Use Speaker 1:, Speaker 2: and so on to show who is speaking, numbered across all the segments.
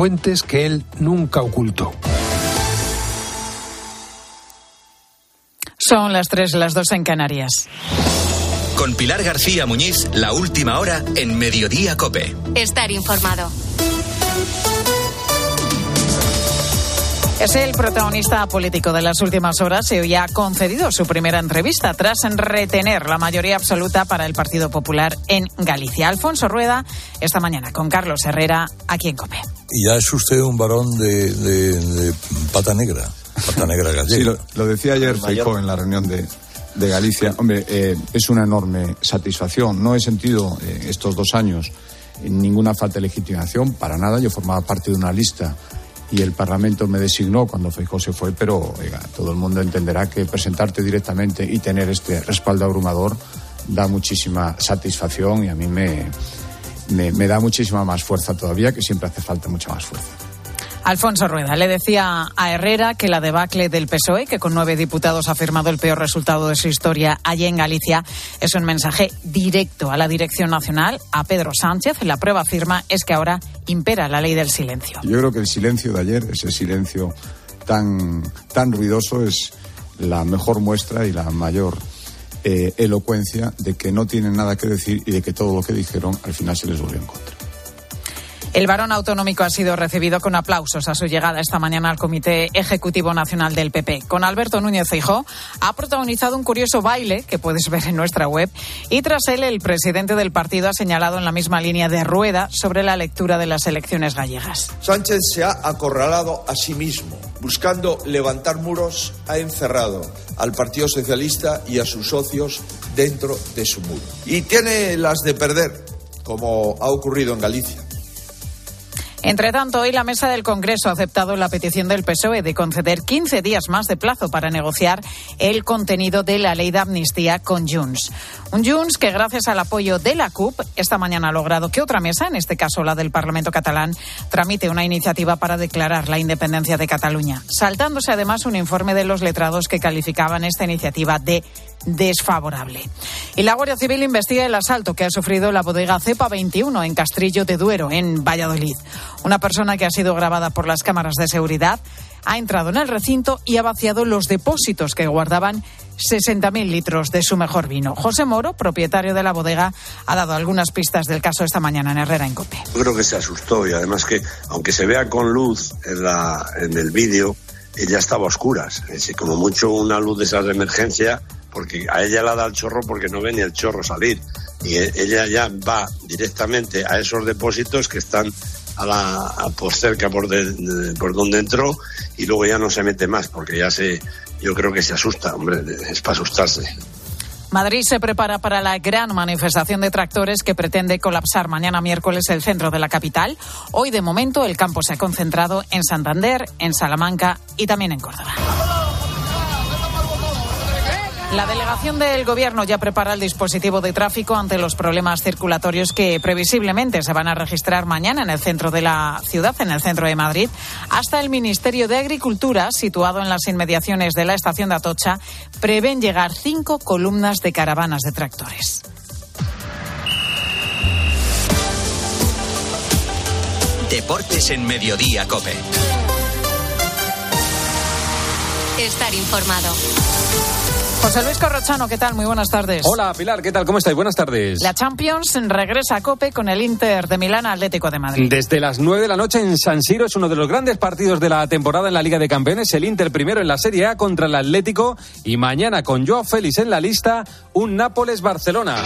Speaker 1: fuentes que él nunca ocultó.
Speaker 2: Son las tres, las dos en Canarias.
Speaker 3: Con Pilar García Muñiz, la última hora en Mediodía Cope.
Speaker 4: Estar informado.
Speaker 2: Es el protagonista político de las últimas horas y hoy ha concedido su primera entrevista tras retener la mayoría absoluta para el Partido Popular en Galicia. Alfonso Rueda, esta mañana con Carlos Herrera, aquí en COPE.
Speaker 5: Y ya es usted un varón de, de, de pata negra, pata negra gallega.
Speaker 6: Sí, lo, lo decía ayer Feijóo en la reunión de, de Galicia. Hombre, eh, es una enorme satisfacción. No he sentido eh, estos dos años ninguna falta de legitimación, para nada. Yo formaba parte de una lista y el Parlamento me designó cuando Feijóo se fue, pero oiga, todo el mundo entenderá que presentarte directamente y tener este respaldo abrumador da muchísima satisfacción y a mí me, me, me da muchísima más fuerza todavía, que siempre hace falta mucha más fuerza.
Speaker 2: Alfonso Rueda le decía a Herrera que la debacle del PSOE, que con nueve diputados ha firmado el peor resultado de su historia allí en Galicia, es un mensaje directo a la Dirección Nacional, a Pedro Sánchez. La prueba firma es que ahora impera la ley del silencio.
Speaker 6: Yo creo que el silencio de ayer, ese silencio tan, tan ruidoso, es la mejor muestra y la mayor eh, elocuencia de que no tienen nada que decir y de que todo lo que dijeron al final se les volvió en contra.
Speaker 2: El varón autonómico ha sido recibido con aplausos a su llegada esta mañana al Comité Ejecutivo Nacional del PP. Con Alberto Núñez Feijóo ha protagonizado un curioso baile que puedes ver en nuestra web y tras él el presidente del partido ha señalado en la misma línea de rueda sobre la lectura de las elecciones gallegas.
Speaker 7: Sánchez se ha acorralado a sí mismo. Buscando levantar muros, ha encerrado al Partido Socialista y a sus socios dentro de su muro. Y tiene las de perder, como ha ocurrido en Galicia.
Speaker 2: Entre tanto, hoy la mesa del Congreso ha aceptado la petición del PSOE de conceder 15 días más de plazo para negociar el contenido de la ley de amnistía con Junts. Un Junts que, gracias al apoyo de la CUP, esta mañana ha logrado que otra mesa, en este caso la del Parlamento catalán, tramite una iniciativa para declarar la independencia de Cataluña, saltándose además un informe de los letrados que calificaban esta iniciativa de desfavorable. Y la Guardia Civil investiga el asalto que ha sufrido la bodega Cepa 21 en Castrillo de Duero, en Valladolid. Una persona que ha sido grabada por las cámaras de seguridad ha entrado en el recinto y ha vaciado los depósitos que guardaban 60.000 litros de su mejor vino. José Moro, propietario de la bodega, ha dado algunas pistas del caso esta mañana en Herrera en Cope.
Speaker 8: Yo creo que se asustó y además que, aunque se vea con luz en, la, en el vídeo, ella estaba a oscuras. Es como mucho una luz de esas de emergencia, porque a ella la da el chorro porque no ve ni el chorro salir. Y ella ya va directamente a esos depósitos que están a la, a por cerca por, de, por donde entró y luego ya no se mete más porque ya se, yo creo que se asusta, hombre, es para asustarse.
Speaker 2: Madrid se prepara para la gran manifestación de tractores que pretende colapsar mañana miércoles el centro de la capital. Hoy, de momento, el campo se ha concentrado en Santander, en Salamanca y también en Córdoba. La delegación del Gobierno ya prepara el dispositivo de tráfico ante los problemas circulatorios que previsiblemente se van a registrar mañana en el centro de la ciudad, en el centro de Madrid. Hasta el Ministerio de Agricultura, situado en las inmediaciones de la estación de Atocha, prevén llegar cinco columnas de caravanas de tractores.
Speaker 3: Deportes en Mediodía, Cope.
Speaker 4: Estar informado.
Speaker 2: José Luis Corrochano, ¿qué tal? Muy buenas tardes.
Speaker 9: Hola, Pilar, ¿qué tal? ¿Cómo estáis? Buenas tardes.
Speaker 2: La Champions regresa a Cope con el Inter de Milán Atlético de Madrid.
Speaker 9: Desde las 9 de la noche en San Siro es uno de los grandes partidos de la temporada en la Liga de Campeones. El Inter primero en la Serie A contra el Atlético y mañana con Joao Félix en la lista, un Nápoles-Barcelona.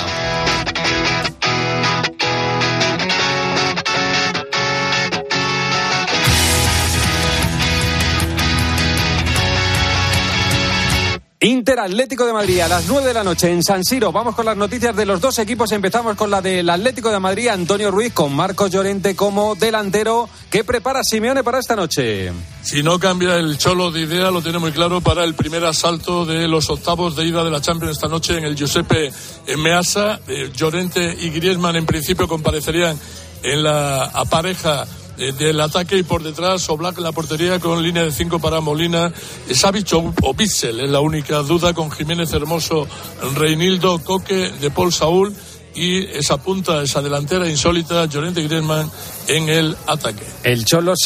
Speaker 9: Inter Atlético de Madrid a las 9 de la noche en San Siro. Vamos con las noticias de los dos equipos. Empezamos con la del Atlético de Madrid, Antonio Ruiz, con Marcos Llorente como delantero. ¿Qué prepara Simeone para esta noche?
Speaker 10: Si no cambia el cholo de idea, lo tiene muy claro para el primer asalto de los octavos de ida de la Champions esta noche en el Giuseppe Meazza. Eh, Llorente y Griezmann en principio comparecerían en la pareja del ataque y por detrás Oblak en la portería con línea de cinco para Molina, Savic o, o Bitzel es la única duda con Jiménez Hermoso, Reinildo, Coque, de Paul Saúl y esa punta, esa delantera insólita, Llorente Griezmann en el ataque.
Speaker 9: El Cholo